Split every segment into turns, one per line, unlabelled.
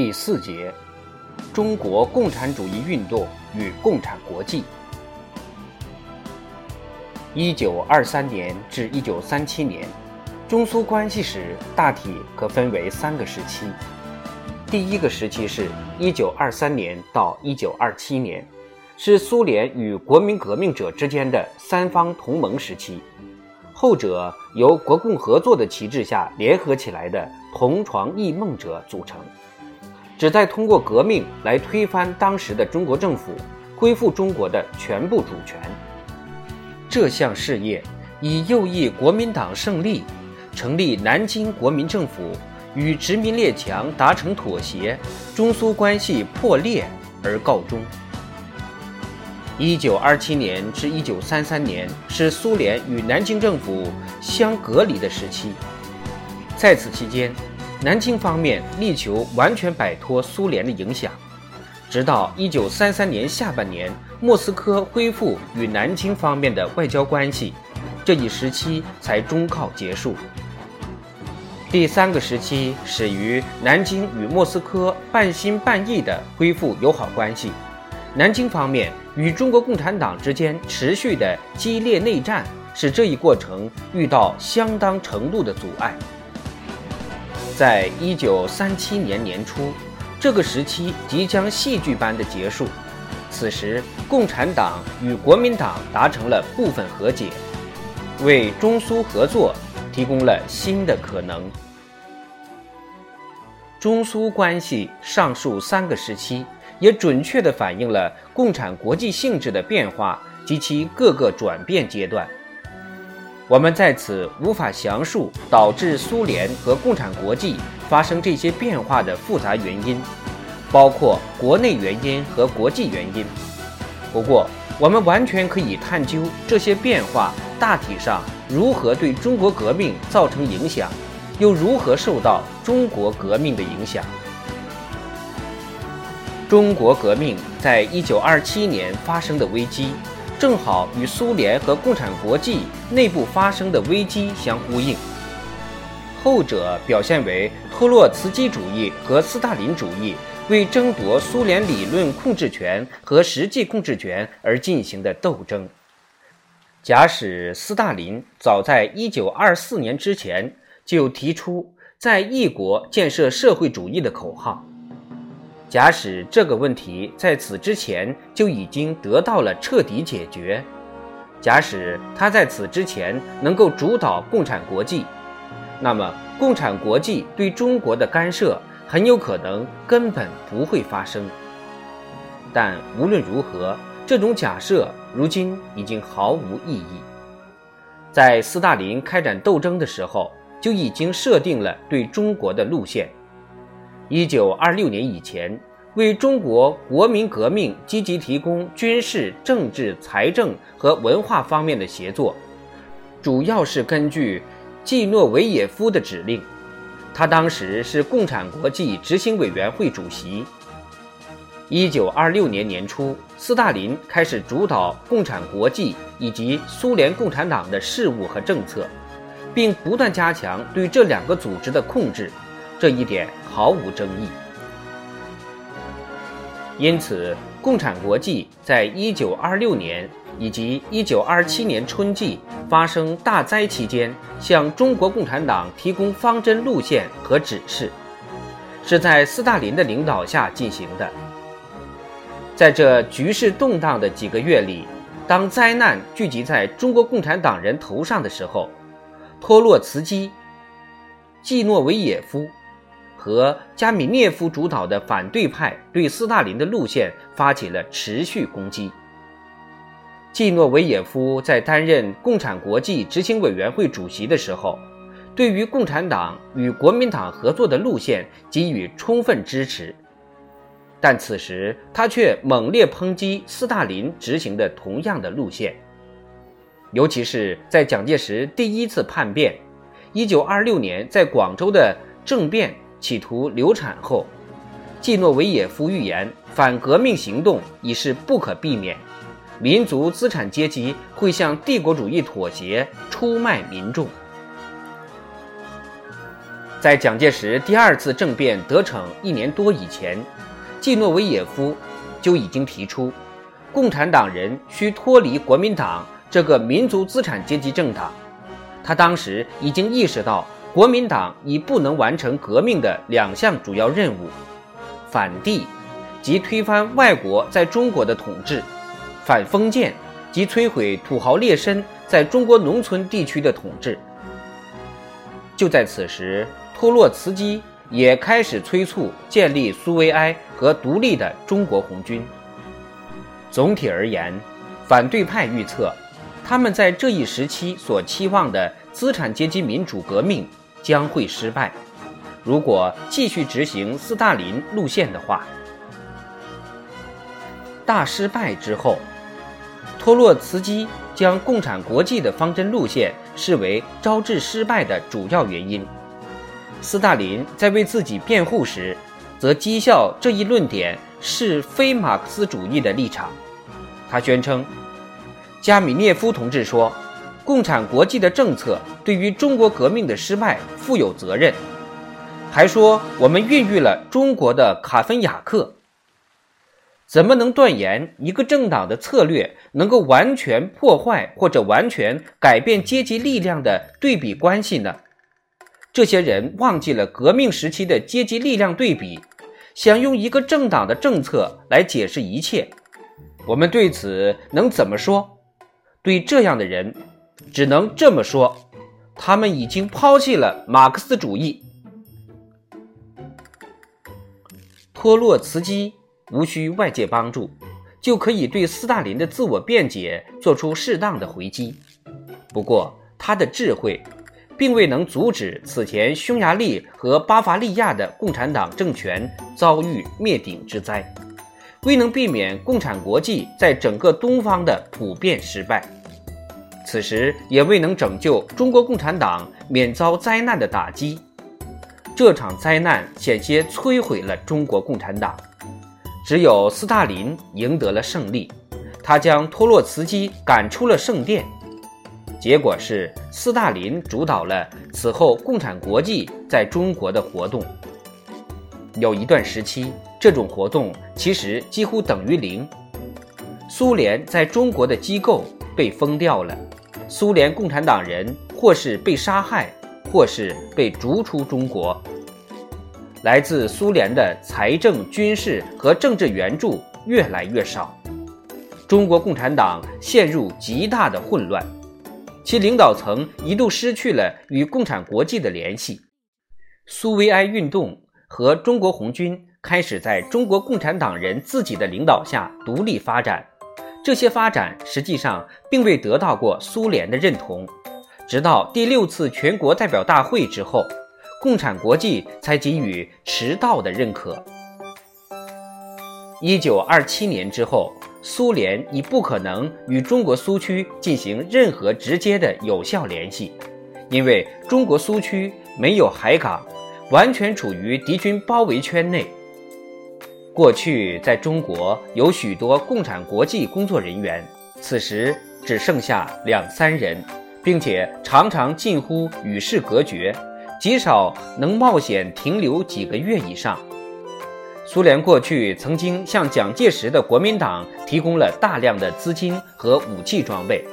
第四节：中国共产主义运动与共产国际。一九二三年至一九三七年，中苏关系史大体可分为三个时期。第一个时期是一九二三年到一九二七年，是苏联与国民革命者之间的三方同盟时期，后者由国共合作的旗帜下联合起来的同床异梦者组成，旨在通过革命来推翻当时的中国政府，恢复中国的全部主权。这项事业以右翼国民党胜利，成立南京国民政府，与殖民列强达成妥协，中苏关系破裂而告终。一九二七年至一九三三年是苏联与南京政府相隔离的时期，在此期间，南京方面力求完全摆脱苏联的影响。直到一九三三年下半年，莫斯科恢复与南京方面的外交关系，这一时期才终告结束。第三个时期始于南京与莫斯科半心半意的恢复友好关系，南京方面与中国共产党之间持续的激烈内战，使这一过程遇到相当程度的阻碍。在一九三七年年初。这个时期即将戏剧般的结束，此时共产党与国民党达成了部分和解，为中苏合作提供了新的可能。中苏关系上述三个时期，也准确地反映了共产国际性质的变化及其各个转变阶段。我们在此无法详述导致苏联和共产国际。发生这些变化的复杂原因，包括国内原因和国际原因。不过，我们完全可以探究这些变化大体上如何对中国革命造成影响，又如何受到中国革命的影响。中国革命在一九二七年发生的危机，正好与苏联和共产国际内部发生的危机相呼应。后者表现为托洛茨基主义和斯大林主义为争夺苏联理论控制权和实际控制权而进行的斗争。假使斯大林早在1924年之前就提出在异国建设社会主义的口号，假使这个问题在此之前就已经得到了彻底解决，假使他在此之前能够主导共产国际。那么，共产国际对中国的干涉很有可能根本不会发生。但无论如何，这种假设如今已经毫无意义。在斯大林开展斗争的时候，就已经设定了对中国的路线。一九二六年以前，为中国国民革命积极提供军事、政治、财政和文化方面的协作，主要是根据。季诺维也夫的指令，他当时是共产国际执行委员会主席。一九二六年年初，斯大林开始主导共产国际以及苏联共产党的事务和政策，并不断加强对这两个组织的控制，这一点毫无争议。因此，共产国际在一九二六年。以及1927年春季发生大灾期间，向中国共产党提供方针路线和指示，是在斯大林的领导下进行的。在这局势动荡的几个月里，当灾难聚集在中国共产党人头上的时候，托洛茨基、季诺维也夫和加米涅夫主导的反对派对斯大林的路线发起了持续攻击。季诺维也夫在担任共产国际执行委员会主席的时候，对于共产党与国民党合作的路线给予充分支持，但此时他却猛烈抨击斯大林执行的同样的路线，尤其是在蒋介石第一次叛变，1926年在广州的政变企图流产后，季诺维也夫预言反革命行动已是不可避免。民族资产阶级会向帝国主义妥协，出卖民众。在蒋介石第二次政变得逞一年多以前，季诺维也夫就已经提出，共产党人需脱离国民党这个民族资产阶级政党。他当时已经意识到，国民党已不能完成革命的两项主要任务：反帝，即推翻外国在中国的统治；反封建，即摧毁土豪劣绅在中国农村地区的统治。就在此时。托洛茨基也开始催促建立苏维埃和独立的中国红军。总体而言，反对派预测，他们在这一时期所期望的资产阶级民主革命将会失败。如果继续执行斯大林路线的话，大失败之后，托洛茨基将共产国际的方针路线视为招致失败的主要原因。斯大林在为自己辩护时，则讥笑这一论点是非马克思主义的立场。他宣称，加米涅夫同志说，共产国际的政策对于中国革命的失败负有责任，还说我们孕育了中国的卡芬雅克。怎么能断言一个政党的策略能够完全破坏或者完全改变阶级力量的对比关系呢？这些人忘记了革命时期的阶级力量对比，想用一个政党的政策来解释一切。我们对此能怎么说？对这样的人，只能这么说：他们已经抛弃了马克思主义。托洛茨基无需外界帮助，就可以对斯大林的自我辩解做出适当的回击。不过，他的智慧。并未能阻止此前匈牙利和巴伐利亚的共产党政权遭遇灭顶之灾，未能避免共产国际在整个东方的普遍失败，此时也未能拯救中国共产党免遭灾难的打击。这场灾难险些摧毁了中国共产党，只有斯大林赢得了胜利，他将托洛茨基赶出了圣殿。结果是，斯大林主导了此后共产国际在中国的活动。有一段时期，这种活动其实几乎等于零。苏联在中国的机构被封掉了，苏联共产党人或是被杀害，或是被逐出中国。来自苏联的财政、军事和政治援助越来越少，中国共产党陷入极大的混乱。其领导层一度失去了与共产国际的联系，苏维埃运动和中国红军开始在中国共产党人自己的领导下独立发展。这些发展实际上并未得到过苏联的认同，直到第六次全国代表大会之后，共产国际才给予迟到的认可。一九二七年之后。苏联已不可能与中国苏区进行任何直接的有效联系，因为中国苏区没有海港，完全处于敌军包围圈内。过去在中国有许多共产国际工作人员，此时只剩下两三人，并且常常近乎与世隔绝，极少能冒险停留几个月以上。苏联过去曾经向蒋介石的国民党提供了大量的资金和武器装备，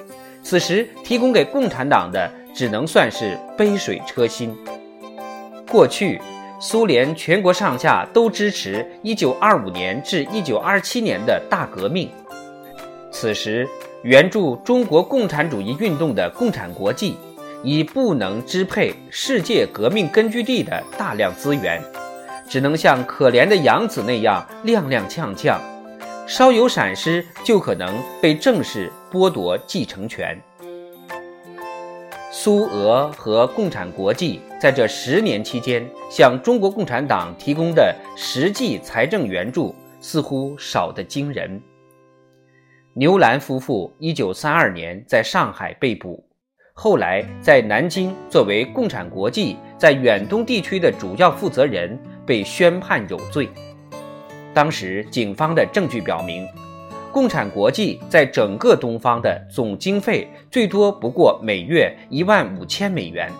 此时提供给共产党的只能算是杯水车薪。过去，苏联全国上下都支持1925年至1927年的大革命，此时援助中国共产主义运动的共产国际已不能支配世界革命根据地的大量资源。只能像可怜的养子那样踉踉跄跄，稍有闪失就可能被正式剥夺继承权。苏俄和共产国际在这十年期间向中国共产党提供的实际财政援助似乎少得惊人。牛兰夫妇1932年在上海被捕，后来在南京作为共产国际在远东地区的主要负责人。被宣判有罪。当时警方的证据表明，共产国际在整个东方的总经费最多不过每月一万五千美元。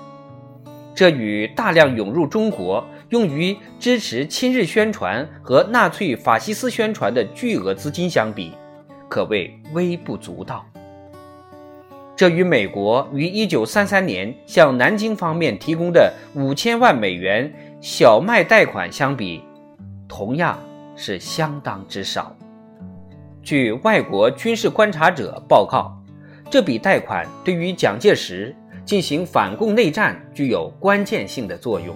这与大量涌入中国、用于支持亲日宣传和纳粹法西斯宣传的巨额资金相比，可谓微不足道。这与美国于1933年向南京方面提供的五千万美元小麦贷款相比，同样是相当之少。据外国军事观察者报告，这笔贷款对于蒋介石。进行反共内战具有关键性的作用。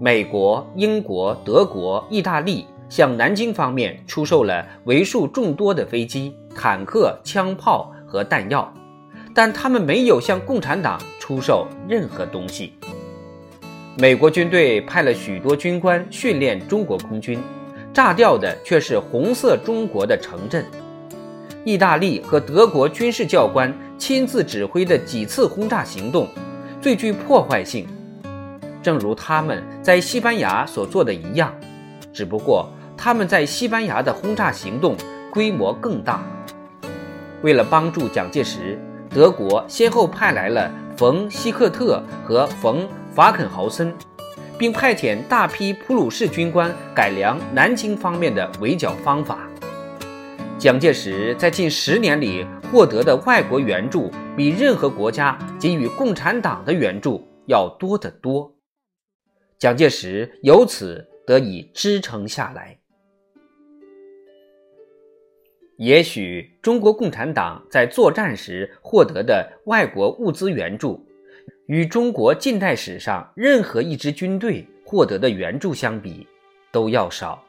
美国、英国、德国、意大利向南京方面出售了为数众多的飞机、坦克、枪炮和弹药，但他们没有向共产党出售任何东西。美国军队派了许多军官训练中国空军，炸掉的却是红色中国的城镇。意大利和德国军事教官。亲自指挥的几次轰炸行动，最具破坏性，正如他们在西班牙所做的一样，只不过他们在西班牙的轰炸行动规模更大。为了帮助蒋介石，德国先后派来了冯·希克特和冯·法肯豪森，并派遣大批普鲁士军官改良南京方面的围剿方法。蒋介石在近十年里获得的外国援助，比任何国家给予共产党的援助要多得多。蒋介石由此得以支撑下来。也许中国共产党在作战时获得的外国物资援助，与中国近代史上任何一支军队获得的援助相比，都要少。